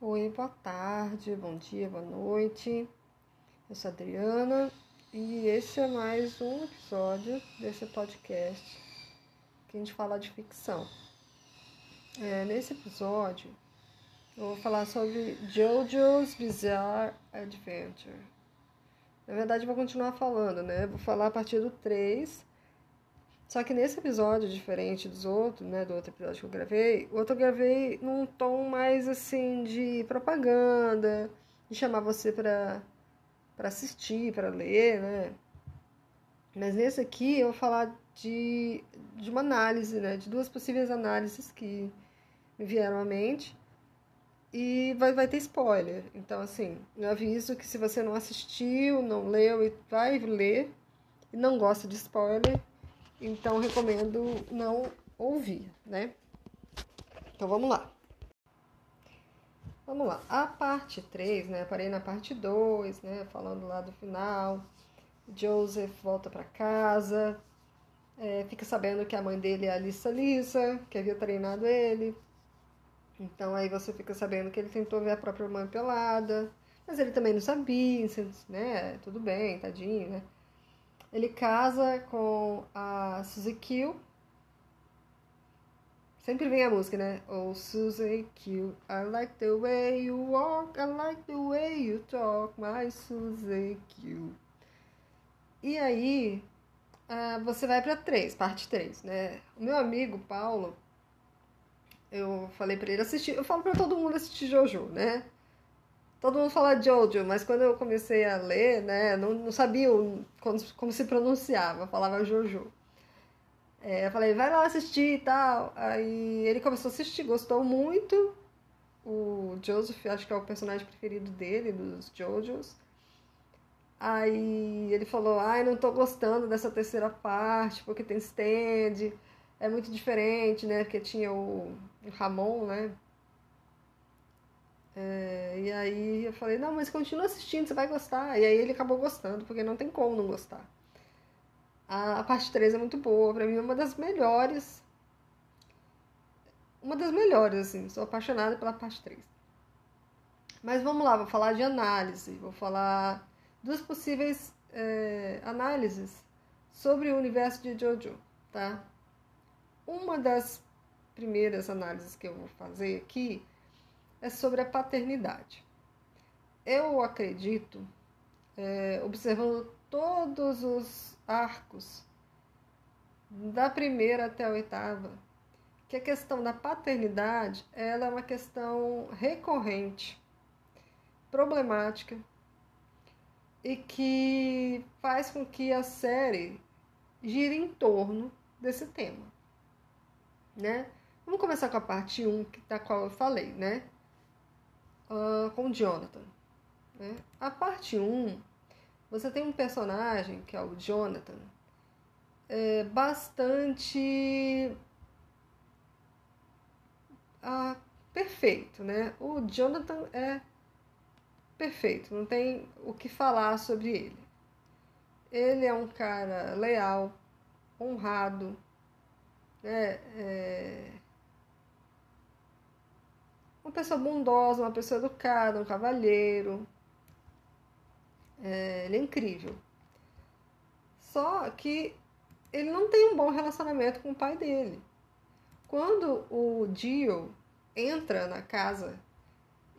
Oi, boa tarde, bom dia, boa noite. Eu sou Adriana e este é mais um episódio desse podcast que a gente fala de ficção. É, nesse episódio, eu vou falar sobre JoJo's Bizarre Adventure. Na verdade, eu vou continuar falando, né? Vou falar a partir do 3 só que nesse episódio, diferente dos outros, né, do outro episódio que eu gravei, o outro eu gravei num tom mais assim de propaganda, de chamar você para para assistir, para ler, né? Mas nesse aqui eu vou falar de, de uma análise, né, de duas possíveis análises que me vieram à mente. E vai, vai ter spoiler. Então, assim, eu aviso que se você não assistiu, não leu e vai ler e não gosta de spoiler, então recomendo não ouvir, né? Então vamos lá. Vamos lá. A parte 3, né? Parei na parte 2, né? Falando lá do final. Joseph volta para casa. É, fica sabendo que a mãe dele é a Lissa Lissa, que havia treinado ele. Então aí você fica sabendo que ele tentou ver a própria mãe pelada. Mas ele também não sabia, né? Tudo bem, tadinho, né? Ele casa com a Suzy Q. Sempre vem a música, né? Oh, Suzy Q, I like the way you walk, I like the way you talk, my Suzy Q. E aí, uh, você vai para 3, parte 3, né? O meu amigo Paulo, eu falei para ele assistir, eu falo para todo mundo assistir Jojo, né? Todo mundo fala Jojo, mas quando eu comecei a ler, né, não, não sabia como, como se pronunciava, falava Jojo. É, eu falei, vai lá assistir e tal. Aí ele começou a assistir, gostou muito. O Joseph, acho que é o personagem preferido dele, dos Jojos. Aí ele falou, ai, não tô gostando dessa terceira parte, porque tem stand, é muito diferente, né? Porque tinha o, o Ramon, né? É, e aí eu falei, não, mas continua assistindo, você vai gostar. E aí ele acabou gostando, porque não tem como não gostar. A, a parte 3 é muito boa, pra mim é uma das melhores. Uma das melhores, assim, sou apaixonada pela parte 3. Mas vamos lá, vou falar de análise, vou falar duas possíveis é, análises sobre o universo de Jojo, tá? Uma das primeiras análises que eu vou fazer aqui é sobre a paternidade. Eu acredito, é, observando todos os arcos, da primeira até a oitava, que a questão da paternidade ela é uma questão recorrente, problemática e que faz com que a série gire em torno desse tema, né? Vamos começar com a parte 1, da qual eu falei, né? Uh, com Jonathan. Né? A parte 1, você tem um personagem que é o Jonathan, é bastante uh, perfeito, né? O Jonathan é perfeito, não tem o que falar sobre ele. Ele é um cara leal, honrado, né? É, uma pessoa bondosa, uma pessoa educada, um cavalheiro. É, ele é incrível. Só que ele não tem um bom relacionamento com o pai dele. Quando o Dio entra na casa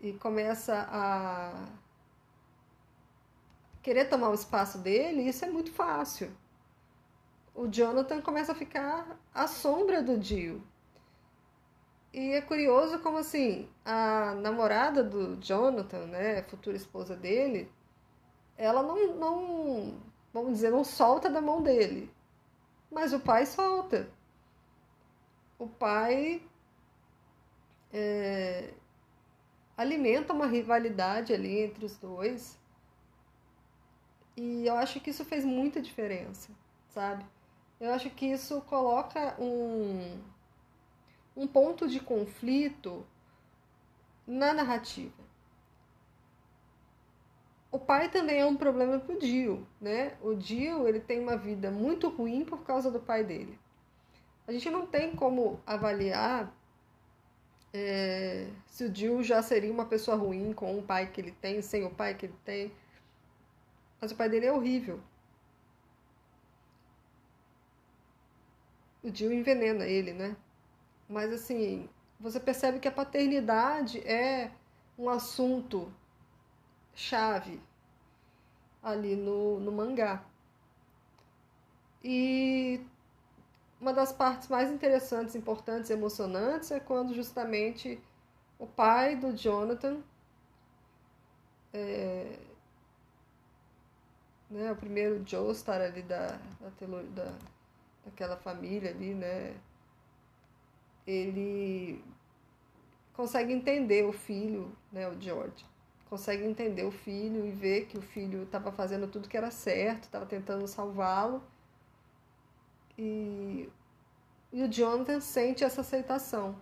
e começa a querer tomar o espaço dele, isso é muito fácil. O Jonathan começa a ficar à sombra do Dio. E é curioso como assim, a namorada do Jonathan, né, futura esposa dele, ela não, não, vamos dizer, não solta da mão dele. Mas o pai solta. O pai é, alimenta uma rivalidade ali entre os dois. E eu acho que isso fez muita diferença, sabe? Eu acho que isso coloca um um ponto de conflito na narrativa. O pai também é um problema para o Dio, né? O Dio ele tem uma vida muito ruim por causa do pai dele. A gente não tem como avaliar é, se o Jill já seria uma pessoa ruim com o pai que ele tem, sem o pai que ele tem. Mas o pai dele é horrível. O Jill envenena ele, né? Mas assim, você percebe que a paternidade é um assunto chave ali no, no mangá. E uma das partes mais interessantes, importantes e emocionantes é quando justamente o pai do Jonathan, é, né, o primeiro Joestar ali da, da, da, daquela família ali, né, ele consegue entender o filho, né, o George, consegue entender o filho e ver que o filho estava fazendo tudo que era certo, estava tentando salvá-lo e, e o Jonathan sente essa aceitação.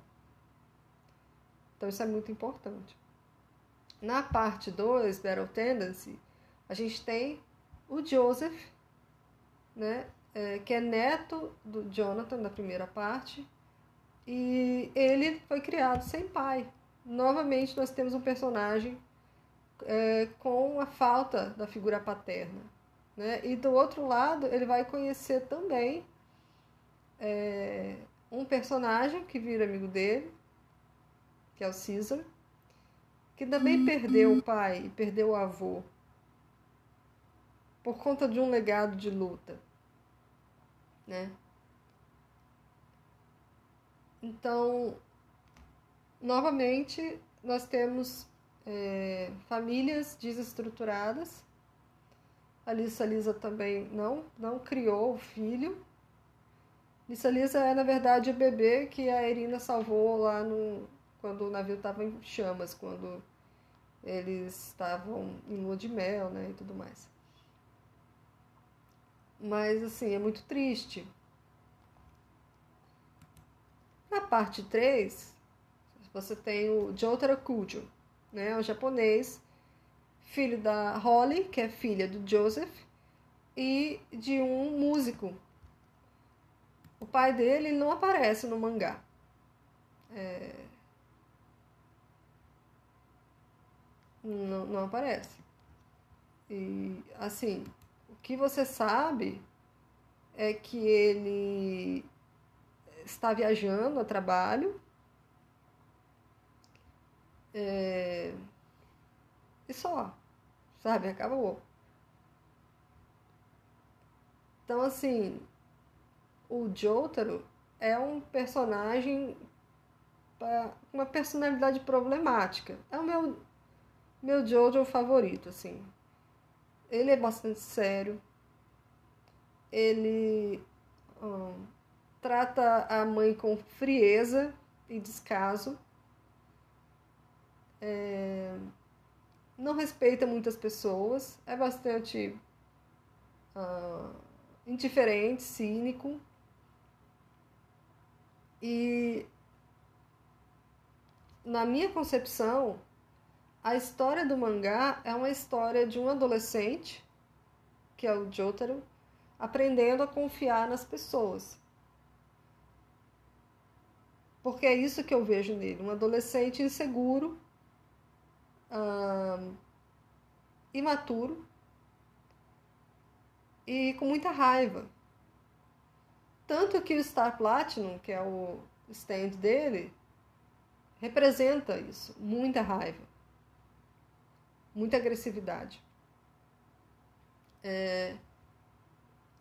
Então isso é muito importante. Na parte 2, Battle Tendency, a gente tem o Joseph, né, é, que é neto do Jonathan na primeira parte, e ele foi criado sem pai. Novamente nós temos um personagem é, com a falta da figura paterna. Né? E do outro lado, ele vai conhecer também é, um personagem que vira amigo dele, que é o Caesar, que também perdeu o pai e perdeu o avô por conta de um legado de luta, né? Então, novamente, nós temos é, famílias desestruturadas. A Lisa Lisa também não, não criou o filho, Lisa Lisa é, na verdade, o bebê que a Irina salvou lá no, quando o navio estava em chamas, quando eles estavam em lua de mel, né, e tudo mais. Mas, assim, é muito triste. Na parte 3, você tem o Jotaro Kujo, né, o japonês, filho da Holly, que é filha do Joseph, e de um músico o pai dele não aparece no mangá. É... Não, não aparece. E, assim, o que você sabe é que ele está viajando a trabalho. É... E só, sabe? Acabou. Então, assim, o Jotaro é um personagem com uma personalidade problemática. É o meu meu Jojo favorito, assim. Ele é bastante sério. Ele hum, trata a mãe com frieza e descaso. É, não respeita muitas pessoas. É bastante uh, indiferente, cínico. E na minha concepção, a história do mangá é uma história de um adolescente, que é o Jotaro, aprendendo a confiar nas pessoas. Porque é isso que eu vejo nele, um adolescente inseguro, imaturo e com muita raiva. Tanto que o Star Platinum, que é o stand dele, representa isso, muita raiva, muita agressividade. É,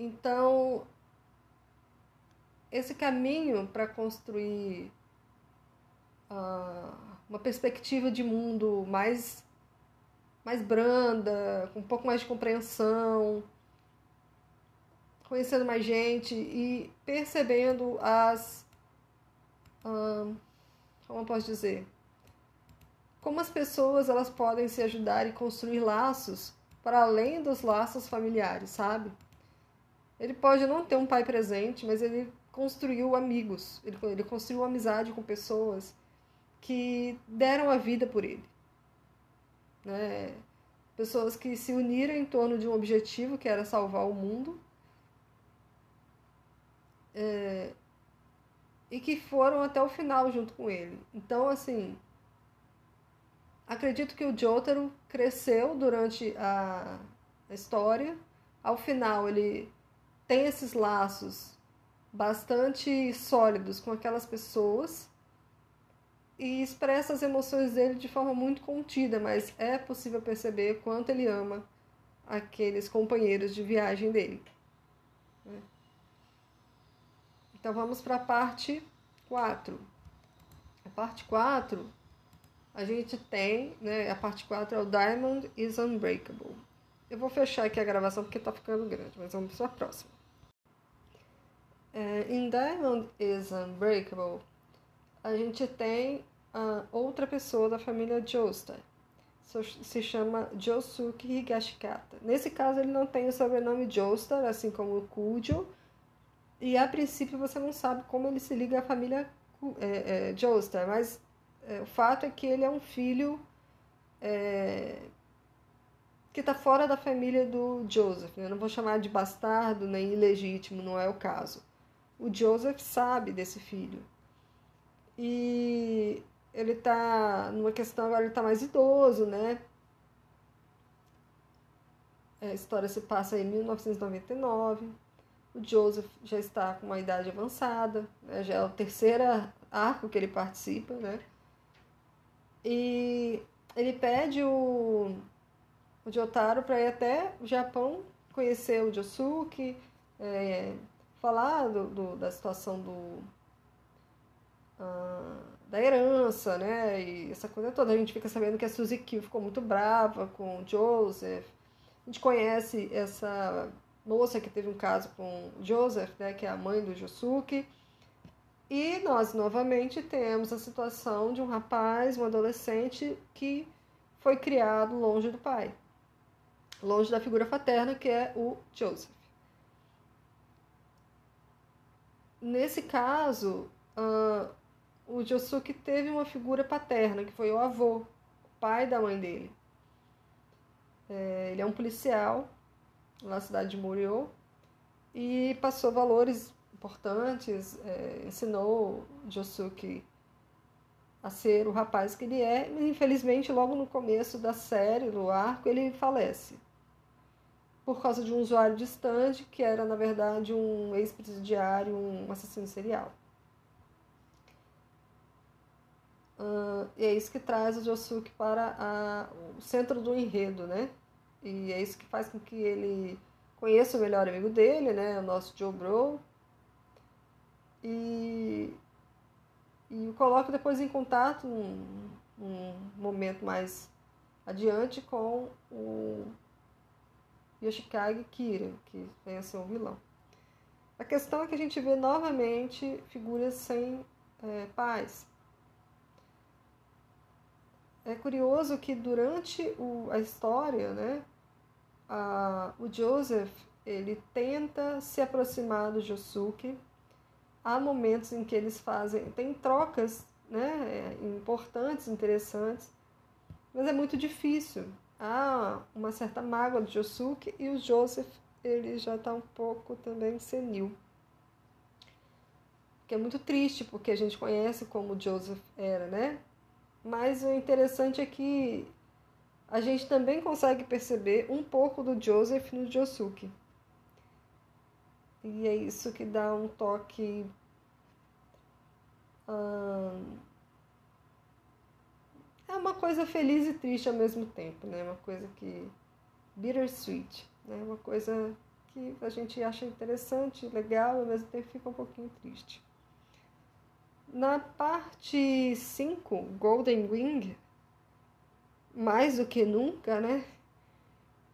então, esse caminho para construir uma perspectiva de mundo mais, mais branda, com um pouco mais de compreensão, conhecendo mais gente e percebendo as. Como eu posso dizer? Como as pessoas elas podem se ajudar e construir laços para além dos laços familiares, sabe? Ele pode não ter um pai presente, mas ele construiu amigos, ele, ele construiu amizade com pessoas que deram a vida por ele. Né? Pessoas que se uniram em torno de um objetivo que era salvar o mundo é, e que foram até o final junto com ele. Então, assim, acredito que o Jotaro cresceu durante a, a história. Ao final, ele tem esses laços bastante sólidos com aquelas pessoas e expressa as emoções dele de forma muito contida, mas é possível perceber quanto ele ama aqueles companheiros de viagem dele. Né? Então vamos para a parte 4. A parte 4, a gente tem, né, a parte 4 é o Diamond is Unbreakable. Eu vou fechar aqui a gravação porque está ficando grande, mas vamos para a próxima. É, em Diamond is Unbreakable, a gente tem a outra pessoa da família Joestar. Se chama Josuke Higashikata. Nesse caso, ele não tem o sobrenome Joestar, assim como o Kujo. E a princípio você não sabe como ele se liga à família é, é, mas é, o fato é que ele é um filho é, que está fora da família do Joseph. Eu não vou chamar de bastardo nem ilegítimo, não é o caso. O Joseph sabe desse filho. E ele está numa questão agora ele está mais idoso, né? A história se passa em 1999. O Joseph já está com uma idade avançada, né? já é o terceiro arco que ele participa, né? E ele pede o, o Jotaro para ir até o Japão conhecer o Josuke, é, falar do, do, da situação do, ah, da herança, né? E essa coisa toda. A gente fica sabendo que a Suzy Kill ficou muito brava com o Joseph. A gente conhece essa moça que teve um caso com Joseph, né? Que é a mãe do Josuke. E nós novamente temos a situação de um rapaz, um adolescente que foi criado longe do pai, longe da figura paterna que é o Joseph. Nesse caso, uh, o Josuke teve uma figura paterna, que foi o avô, o pai da mãe dele. É, ele é um policial na cidade de Muriô e passou valores importantes, é, ensinou Josuke a ser o rapaz que ele é, mas infelizmente logo no começo da série, no arco, ele falece por causa de um usuário distante que era na verdade um ex-presidiário, um assassino serial. Uh, e é isso que traz o Josuke para a, o centro do enredo, né? E é isso que faz com que ele conheça o melhor amigo dele, né? O nosso Joe Bro. E, e o coloca depois em contato num, num momento mais adiante com o Yoshikage Kira, que vem a ser um vilão. A questão é que a gente vê novamente figuras sem é, pais, é curioso que durante o, a história, né, a, o Joseph ele tenta se aproximar do Josuke. Há momentos em que eles fazem, tem trocas né, importantes, interessantes, mas é muito difícil. Há uma certa mágoa do Josuke e o Joseph ele já está um pouco também senil. Que é muito triste, porque a gente conhece como o Joseph era, né? Mas o interessante é que a gente também consegue perceber um pouco do Joseph no Josuke. E é isso que dá um toque. Hum, é uma coisa feliz e triste ao mesmo tempo, né? Uma coisa que. bittersweet, né? Uma coisa que a gente acha interessante, legal, ao mesmo tempo fica um pouquinho triste. Na parte 5, Golden Wing, mais do que nunca, né?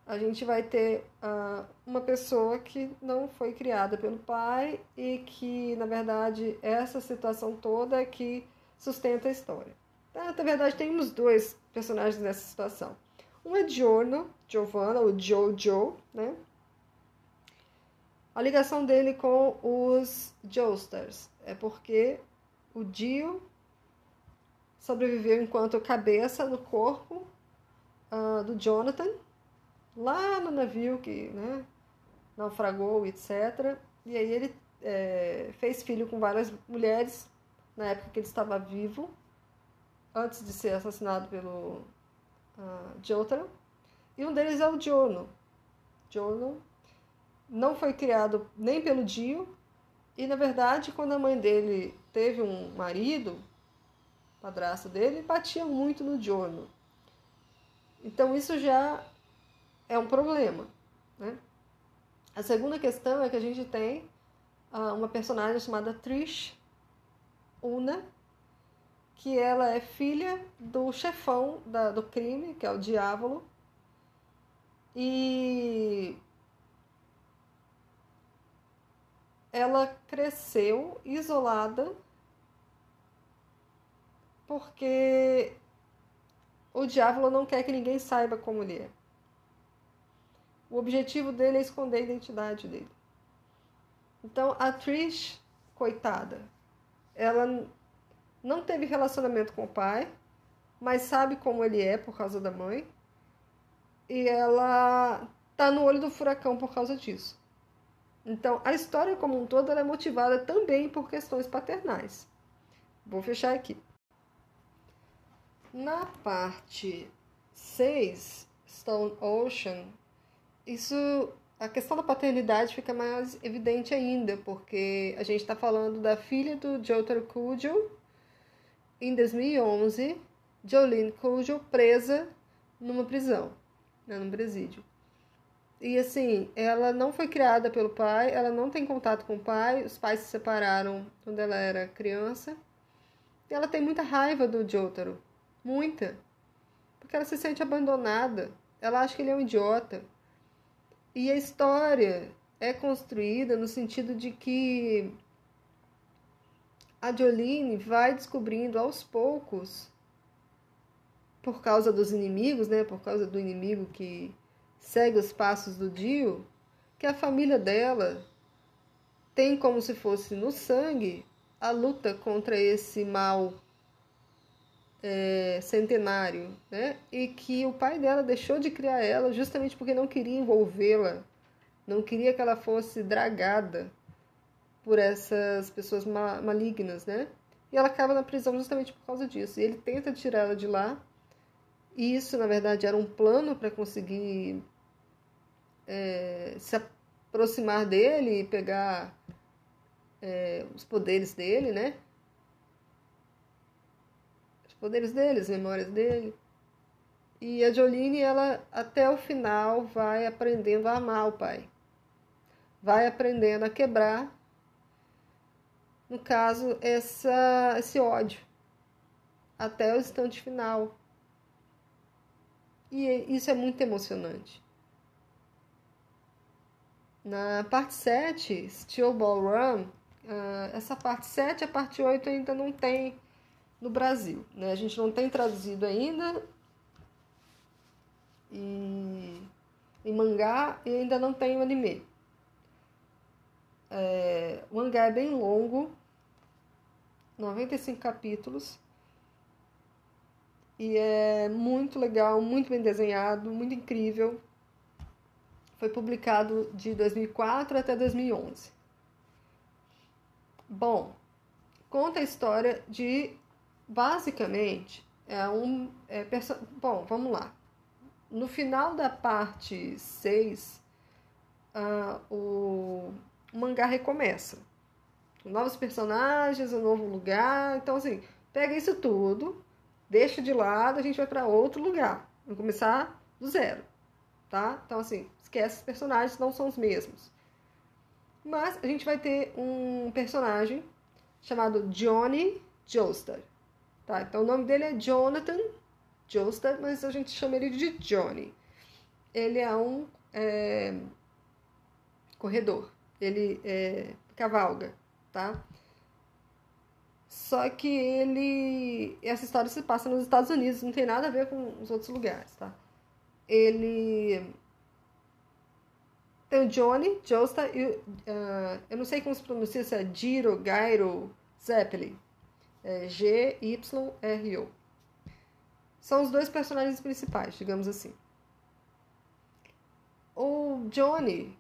A gente vai ter uh, uma pessoa que não foi criada pelo pai e que, na verdade, essa situação toda é que sustenta a história. Tá? Na verdade, temos dois personagens nessa situação. Um é Giorno, Giovanna, ou Jojo, né? A ligação dele com os Joestars é porque o Dio sobreviveu enquanto cabeça no corpo uh, do Jonathan, lá no navio que né, naufragou, etc. E aí ele é, fez filho com várias mulheres, na época que ele estava vivo, antes de ser assassinado pelo uh, Jotaro. E um deles é o Jono. Jono não foi criado nem pelo Dio, e na verdade, quando a mãe dele teve um marido, padrasto dele, batia muito no Jono. Então isso já é um problema. Né? A segunda questão é que a gente tem uh, uma personagem chamada Trish Una, que ela é filha do chefão da, do crime, que é o Diávolo, e ela cresceu isolada porque o diabo não quer que ninguém saiba como ele é. O objetivo dele é esconder a identidade dele. Então a Trish, coitada, ela não teve relacionamento com o pai, mas sabe como ele é por causa da mãe. E ela tá no olho do furacão por causa disso. Então, a história como um todo é motivada também por questões paternais. Vou fechar aqui. Na parte 6, Stone Ocean, isso, a questão da paternidade fica mais evidente ainda, porque a gente está falando da filha do Jotaro Kujo, em 2011, Jolene Kujo presa numa prisão, né, num presídio. E assim, ela não foi criada pelo pai, ela não tem contato com o pai, os pais se separaram quando ela era criança. E ela tem muita raiva do Jotaro, muita. Porque ela se sente abandonada, ela acha que ele é um idiota. E a história é construída no sentido de que a Jolene vai descobrindo aos poucos, por causa dos inimigos, né? Por causa do inimigo que segue os passos do Dio, que a família dela tem como se fosse no sangue a luta contra esse mal é, centenário, né? E que o pai dela deixou de criar ela justamente porque não queria envolvê-la, não queria que ela fosse dragada por essas pessoas ma malignas, né? E ela acaba na prisão justamente por causa disso. E ele tenta tirar ela de lá. E isso, na verdade, era um plano para conseguir é, se aproximar dele e pegar é, os poderes dele, né? Poderes dele, as memórias dele. E a Jolene, ela até o final vai aprendendo a amar o pai. Vai aprendendo a quebrar no caso, essa, esse ódio até o instante final. E isso é muito emocionante. Na parte 7, Steel Ball Run, uh, essa parte 7 a parte 8 ainda não tem no Brasil. Né? A gente não tem traduzido ainda e, em mangá e ainda não tem o anime. É, o mangá é bem longo, 95 capítulos. E é muito legal, muito bem desenhado, muito incrível. Foi publicado de 2004 até 2011. Bom, conta a história de basicamente é um é, bom, vamos lá. No final da parte 6, uh, ah, o... o mangá recomeça novos personagens, um novo lugar. Então, assim, pega isso tudo, deixa de lado, a gente vai para outro lugar. Vamos começar do zero, tá? Então, assim, esquece os personagens, não são os mesmos. Mas a gente vai ter um personagem chamado Johnny Joestar, tá? Então, o nome dele é Jonathan Joestar, mas a gente chama ele de Johnny. Ele é um é, corredor, ele é, cavalga tá? Só que ele. Essa história se passa nos Estados Unidos, não tem nada a ver com os outros lugares, tá? Ele. Tem o Johnny, Josta e. Uh, eu não sei como se pronuncia, se é Giro, Gairo, Zeppelin. É G-Y-R-O. São os dois personagens principais, digamos assim. O Johnny,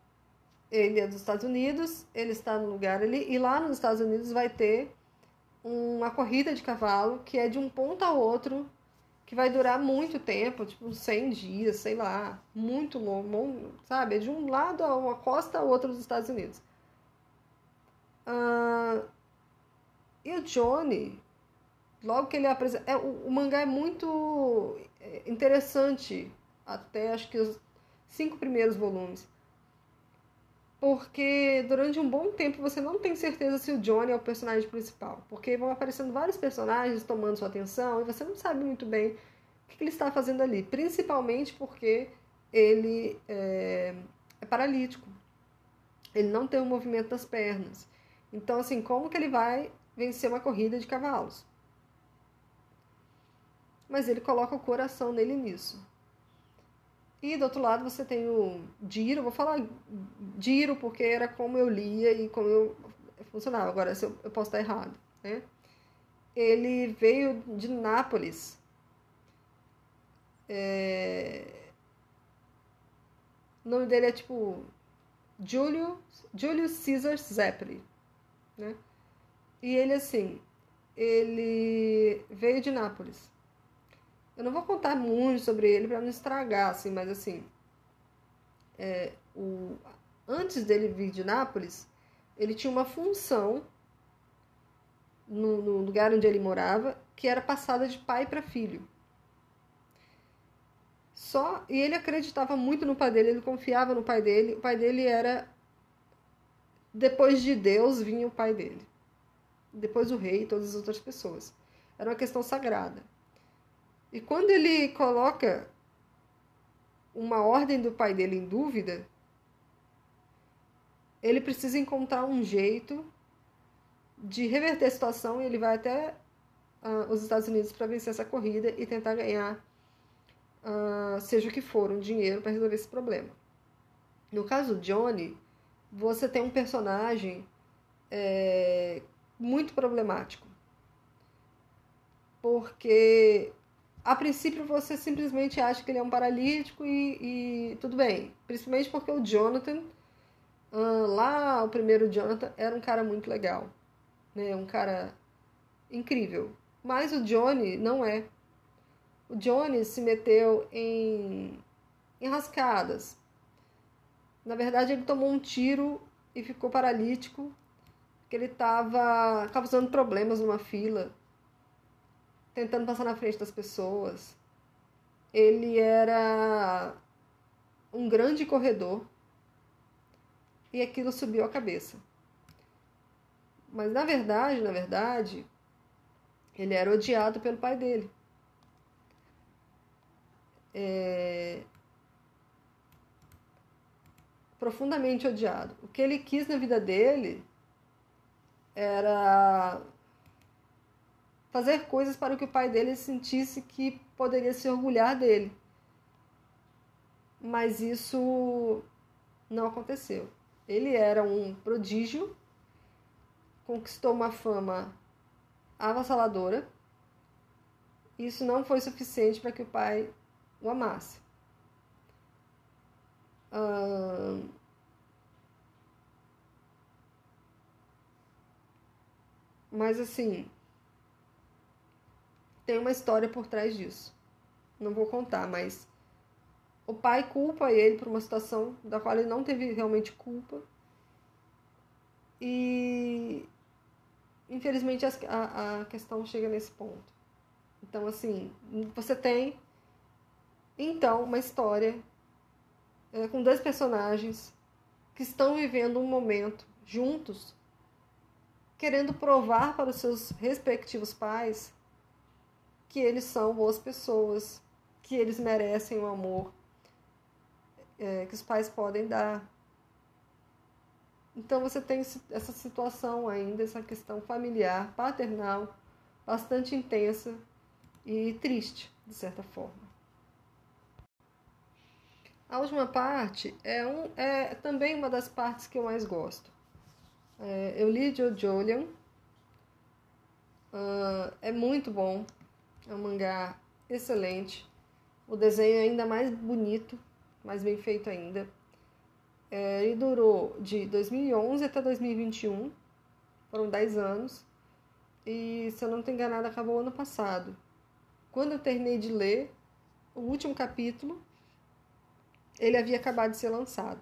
ele é dos Estados Unidos, ele está no lugar ali, e lá nos Estados Unidos vai ter uma corrida de cavalo que é de um ponto a outro, que vai durar muito tempo, tipo 100 dias, sei lá, muito longo, sabe? É de um lado a uma costa a outra dos Estados Unidos. Uh, e o Johnny, logo que ele apresenta. É, o, o, mangá é muito é, interessante, até acho que os cinco primeiros volumes. Porque durante um bom tempo você não tem certeza se o Johnny é o personagem principal. Porque vão aparecendo vários personagens tomando sua atenção e você não sabe muito bem o que ele está fazendo ali. Principalmente porque ele é, é paralítico. Ele não tem o movimento das pernas. Então, assim, como que ele vai vencer uma corrida de cavalos? Mas ele coloca o coração nele nisso. E do outro lado você tem o Diro, vou falar Diro porque era como eu lia e como eu funcionava. Agora, eu, eu posso estar errado, né? Ele veio de Nápoles. É... O nome dele é tipo Julio, Julius Caesar Zeppeli, né? E ele assim, ele veio de Nápoles. Eu não vou contar muito sobre ele para não estragar, assim, mas assim, é, o, antes dele vir de Nápoles, ele tinha uma função no, no lugar onde ele morava que era passada de pai para filho. Só e ele acreditava muito no pai dele, ele confiava no pai dele. O pai dele era depois de Deus vinha o pai dele. Depois o rei e todas as outras pessoas. Era uma questão sagrada. E quando ele coloca uma ordem do pai dele em dúvida, ele precisa encontrar um jeito de reverter a situação e ele vai até uh, os Estados Unidos para vencer essa corrida e tentar ganhar, uh, seja o que for, um dinheiro para resolver esse problema. No caso Johnny, você tem um personagem é, muito problemático. Porque a princípio você simplesmente acha que ele é um paralítico e, e tudo bem. Principalmente porque o Jonathan, lá o primeiro Jonathan, era um cara muito legal. Né? Um cara incrível. Mas o Johnny não é. O Johnny se meteu em enrascadas. Na verdade, ele tomou um tiro e ficou paralítico, porque ele estava causando problemas numa fila tentando passar na frente das pessoas. Ele era um grande corredor e aquilo subiu a cabeça. Mas na verdade, na verdade, ele era odiado pelo pai dele. É... Profundamente odiado. O que ele quis na vida dele era fazer coisas para que o pai dele sentisse que poderia se orgulhar dele. Mas isso não aconteceu. Ele era um prodígio, conquistou uma fama avassaladora. Isso não foi suficiente para que o pai o amasse. Mas assim, tem uma história por trás disso. Não vou contar, mas o pai culpa ele por uma situação da qual ele não teve realmente culpa. E infelizmente a, a questão chega nesse ponto. Então, assim, você tem então uma história é, com dois personagens que estão vivendo um momento juntos, querendo provar para os seus respectivos pais que eles são boas pessoas, que eles merecem o amor é, que os pais podem dar. Então você tem essa situação ainda, essa questão familiar, paternal, bastante intensa e triste, de certa forma. A última parte é, um, é também uma das partes que eu mais gosto. É, eu li Jolian, uh, é muito bom, é um mangá excelente. O desenho é ainda mais bonito, mais bem feito ainda. É, ele durou de 2011 até 2021, foram 10 anos. e, se eu não estou enganada, acabou ano passado. Quando eu terminei de ler o último capítulo, ele havia acabado de ser lançado.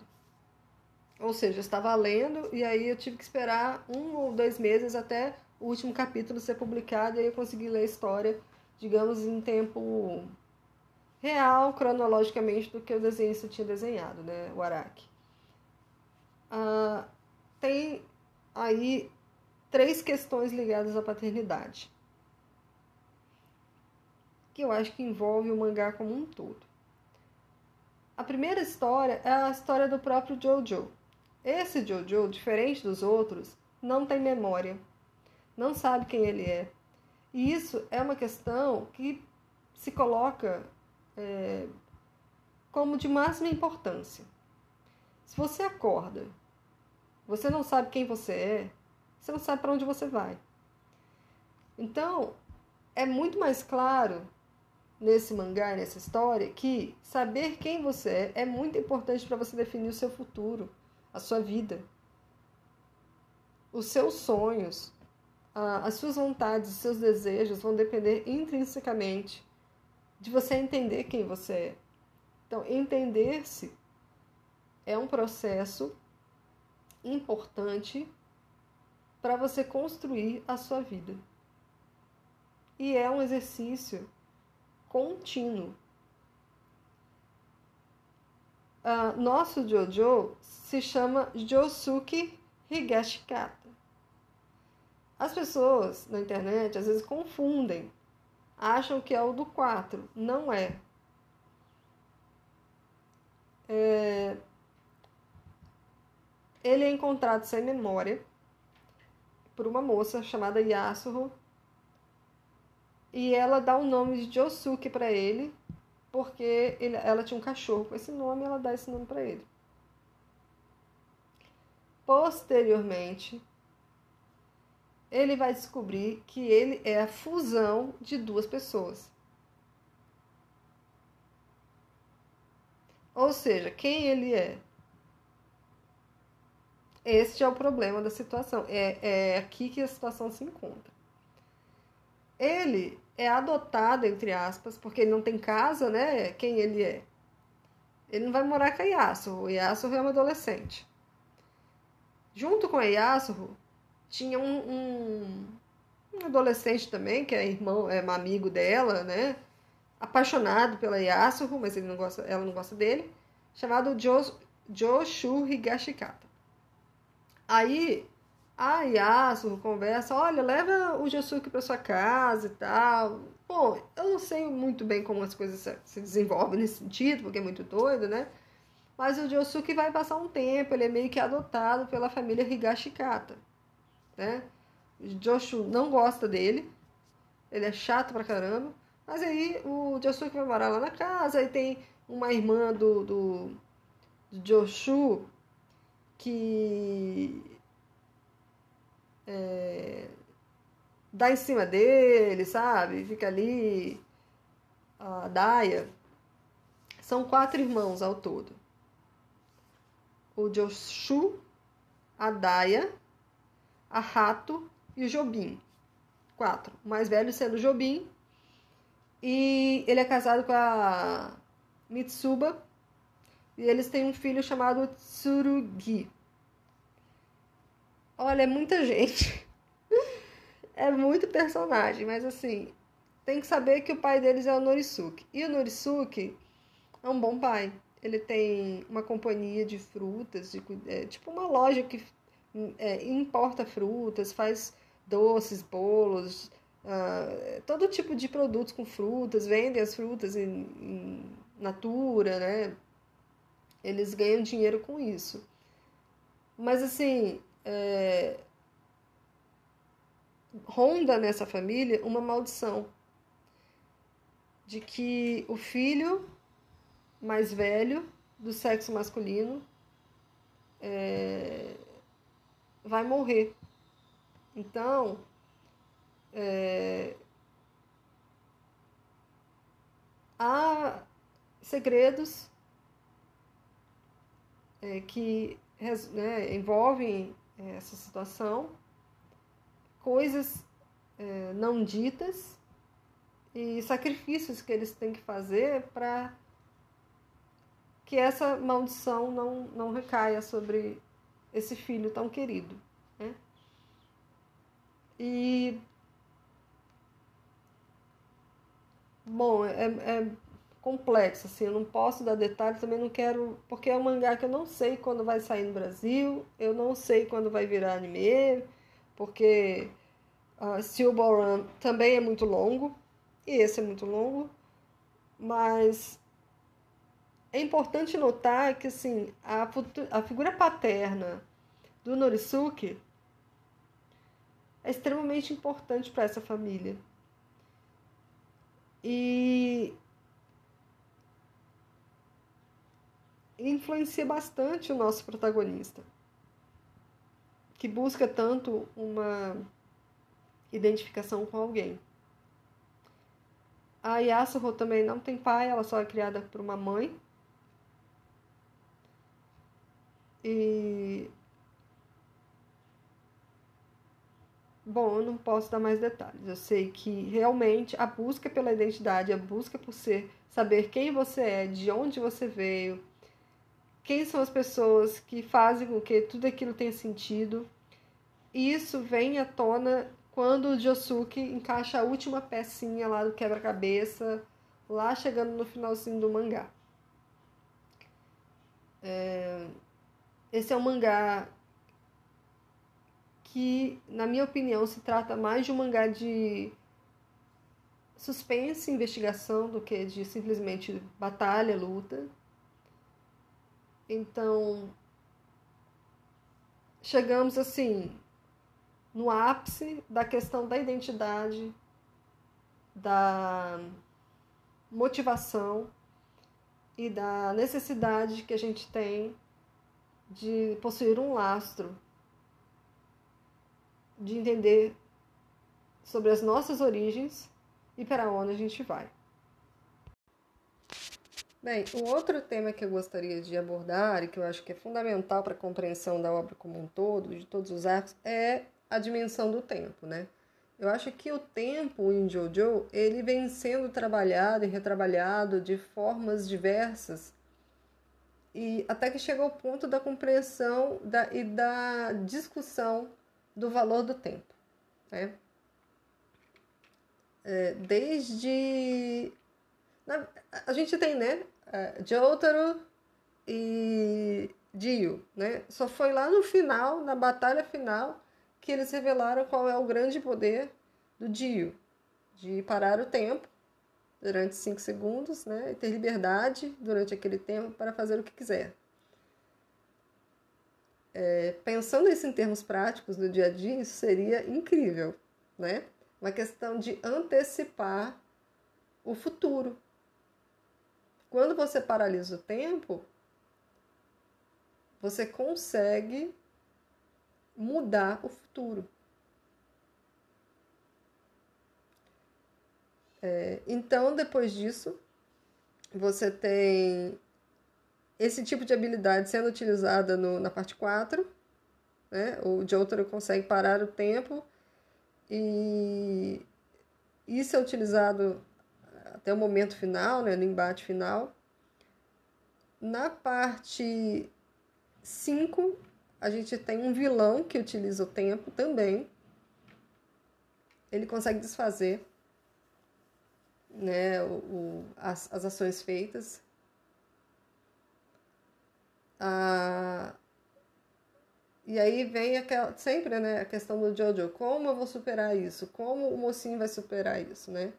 Ou seja, eu estava lendo e aí eu tive que esperar um ou dois meses até o último capítulo ser publicado e aí eu consegui ler a história, digamos, em tempo real, cronologicamente, do que o desenhista tinha desenhado, né? O Araki. Ah, tem aí três questões ligadas à paternidade, que eu acho que envolve o mangá como um todo. A primeira história é a história do próprio Jojo. Esse Jojo, diferente dos outros, não tem memória, não sabe quem ele é. E isso é uma questão que se coloca é, como de máxima importância. Se você acorda, você não sabe quem você é, você não sabe para onde você vai. Então, é muito mais claro nesse mangá, nessa história, que saber quem você é é muito importante para você definir o seu futuro, a sua vida, os seus sonhos, as suas vontades, os seus desejos vão depender intrinsecamente de você entender quem você é. Então, entender-se é um processo importante para você construir a sua vida. E é um exercício contínuo. Uh, nosso Jojo se chama Josuke Higashikata. As pessoas na internet às vezes confundem, acham que é o do 4. Não é. é... Ele é encontrado sem memória por uma moça chamada Yasuho. E ela dá o nome de Josuke para ele, porque ele, ela tinha um cachorro com esse nome e ela dá esse nome para ele. Posteriormente, ele vai descobrir que ele é a fusão de duas pessoas. Ou seja, quem ele é? Este é o problema da situação. É, é aqui que a situação se encontra. Ele é adotado, entre aspas, porque ele não tem casa, né? Quem ele é? Ele não vai morar com a Yasuo. O Yasuo é um adolescente. Junto com a Yasuo, tinha um, um, um, adolescente também, que é irmão, é um amigo dela, né? Apaixonado pela Yasuo, mas ele não gosta, ela não gosta dele, chamado jo, Joshu Higashikata. Aí a Yasuo conversa, olha, leva o Josuke para sua casa e tal. Bom, eu não sei muito bem como as coisas se desenvolvem nesse sentido, porque é muito doido, né? Mas o Josuke vai passar um tempo, ele é meio que adotado pela família Higashikata, né? O Joshu não gosta dele, ele é chato pra caramba. Mas aí o Josuke vai morar lá na casa, aí tem uma irmã do, do, do Joshu que é, dá em cima dele, sabe? Fica ali. A Daya. São quatro irmãos ao todo. O Joshu, a Daya, a Rato e o Jobim. Quatro. O mais velho sendo o Jobim. E ele é casado com a Mitsuba, e eles têm um filho chamado Tsurugi. Olha, é muita gente. é muito personagem, mas assim, tem que saber que o pai deles é o Norisuke. E o Norisuke é um bom pai. Ele tem uma companhia de frutas, de, é, tipo uma loja que é, importa frutas, faz doces, bolos, uh, todo tipo de produtos com frutas, vendem as frutas em, em natura, né? Eles ganham dinheiro com isso. Mas assim, é, ronda nessa família uma maldição de que o filho mais velho do sexo masculino é, vai morrer. Então, é, há segredos é, que né, envolvem essa situação, coisas é, não ditas e sacrifícios que eles têm que fazer para que essa maldição não, não recaia sobre esse filho tão querido. Né? E. Bom, é, é complexo, assim, eu não posso dar detalhes, também não quero, porque é um mangá que eu não sei quando vai sair no Brasil, eu não sei quando vai virar anime, porque uh, Ball Run também é muito longo, e esse é muito longo, mas é importante notar que, assim, a, a figura paterna do Norisuke é extremamente importante para essa família. E influencia bastante o nosso protagonista, que busca tanto uma identificação com alguém. A Yasuho também não tem pai, ela só é criada por uma mãe. E Bom, eu não posso dar mais detalhes. Eu sei que realmente a busca pela identidade, a busca por ser, saber quem você é, de onde você veio, quem são as pessoas que fazem com que tudo aquilo tenha sentido. Isso vem à tona quando o Josuke encaixa a última pecinha lá do quebra-cabeça, lá chegando no finalzinho do mangá. É... Esse é um mangá que, na minha opinião, se trata mais de um mangá de suspense, investigação, do que de simplesmente batalha, luta. Então, chegamos assim no ápice da questão da identidade, da motivação e da necessidade que a gente tem de possuir um lastro, de entender sobre as nossas origens e para onde a gente vai. Bem, o outro tema que eu gostaria de abordar e que eu acho que é fundamental para a compreensão da obra como um todo, de todos os arcos, é a dimensão do tempo, né? Eu acho que o tempo em Jojo, ele vem sendo trabalhado e retrabalhado de formas diversas e até que chega ao ponto da compreensão da, e da discussão do valor do tempo, né? É, desde a gente tem, né, é, Jotaro e Dio, né? Só foi lá no final, na batalha final, que eles revelaram qual é o grande poder do Dio, de parar o tempo durante cinco segundos, né, e ter liberdade durante aquele tempo para fazer o que quiser. É, pensando isso em termos práticos do dia a dia, isso seria incrível, né? Uma questão de antecipar o futuro, quando você paralisa o tempo, você consegue mudar o futuro. É, então, depois disso, você tem esse tipo de habilidade sendo utilizada no, na parte 4. Né? O Jotaro consegue parar o tempo e isso é utilizado até o momento final, né, no embate final. Na parte 5, a gente tem um vilão que utiliza o tempo também. Ele consegue desfazer né, o, o as, as ações feitas. E aí vem aquela, sempre né, a questão do Jojo, como eu vou superar isso? Como o mocinho vai superar isso, né?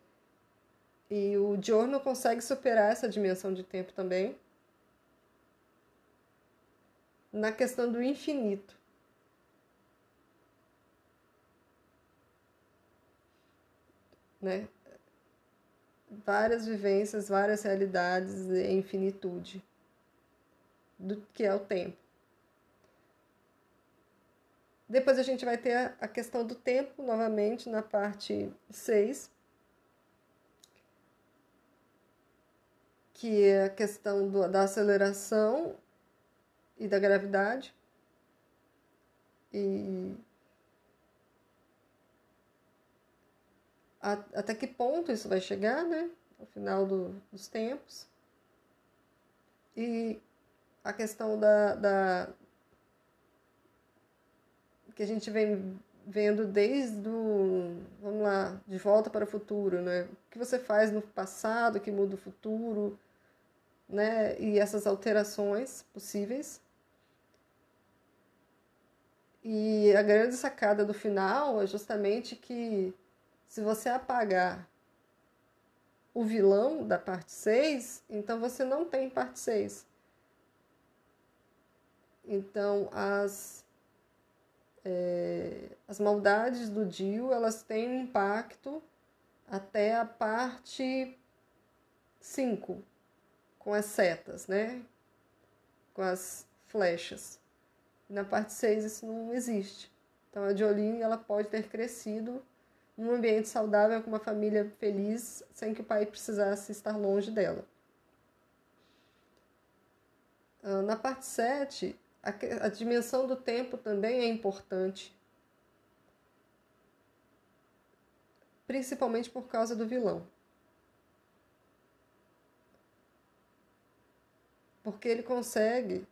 E o Giorno consegue superar essa dimensão de tempo também na questão do infinito. Né? Várias vivências, várias realidades e infinitude do que é o tempo. Depois a gente vai ter a questão do tempo novamente na parte 6 que é a questão do, da aceleração e da gravidade. E até que ponto isso vai chegar, né? Ao final do, dos tempos. E a questão da, da que a gente vem vendo desde o, vamos lá, de volta para o futuro, né? O que você faz no passado que muda o futuro, né? E essas alterações possíveis. E a grande sacada do final é justamente que se você apagar o vilão da parte 6, então você não tem parte 6. Então, as, é, as maldades do Dio, elas têm impacto até a parte 5, com as setas, né? Com as flechas. Na parte 6 isso não existe. Então, a Jolene, ela pode ter crescido num ambiente saudável, com uma família feliz, sem que o pai precisasse estar longe dela. Ah, na parte 7, a, dimensão do tempo também é importante. Principalmente por causa do vilão. Porque ele consegue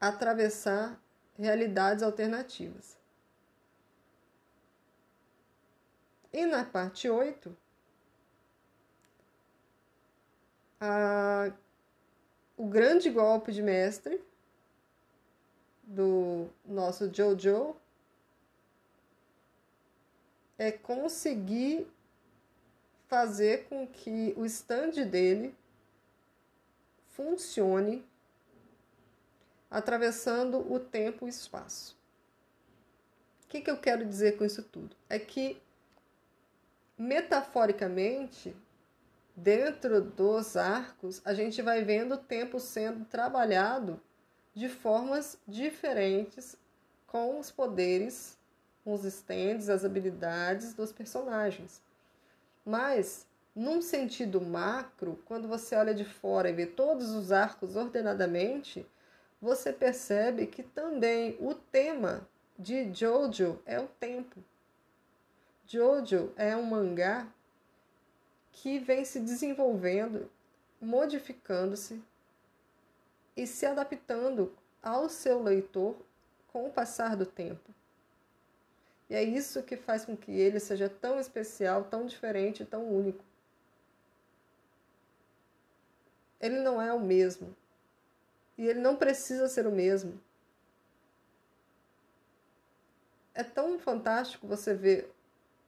atravessar realidades alternativas. E na parte 8, a, o grande golpe de mestre do nosso Jojo é conseguir fazer com que o stand dele funcione atravessando o tempo e o espaço. O que, que eu quero dizer com isso tudo? É que metaforicamente, dentro dos arcos, a gente vai vendo o tempo sendo trabalhado de formas diferentes com os poderes, com os stands, as habilidades dos personagens. Mas, num sentido macro, quando você olha de fora e vê todos os arcos ordenadamente, você percebe que também o tema de Jojo é o tempo. Jojo é um mangá que vem se desenvolvendo, modificando-se e se adaptando ao seu leitor com o passar do tempo. E é isso que faz com que ele seja tão especial, tão diferente, tão único. Ele não é o mesmo. E ele não precisa ser o mesmo. É tão fantástico você ver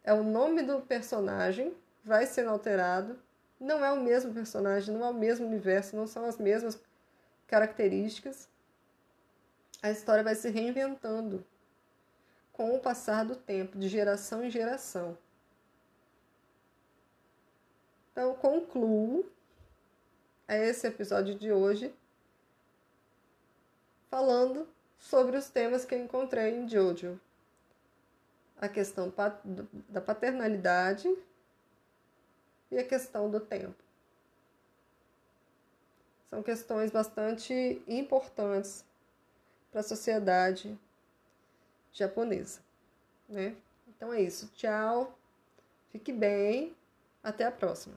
é o nome do personagem, vai sendo alterado. Não é o mesmo personagem, não é o mesmo universo, não são as mesmas características. A história vai se reinventando com o passar do tempo, de geração em geração. Então, concluo esse episódio de hoje falando sobre os temas que encontrei em Jojo a questão da paternalidade e a questão do tempo. São questões bastante importantes para a sociedade japonesa, né? Então é isso. Tchau. Fique bem. Até a próxima.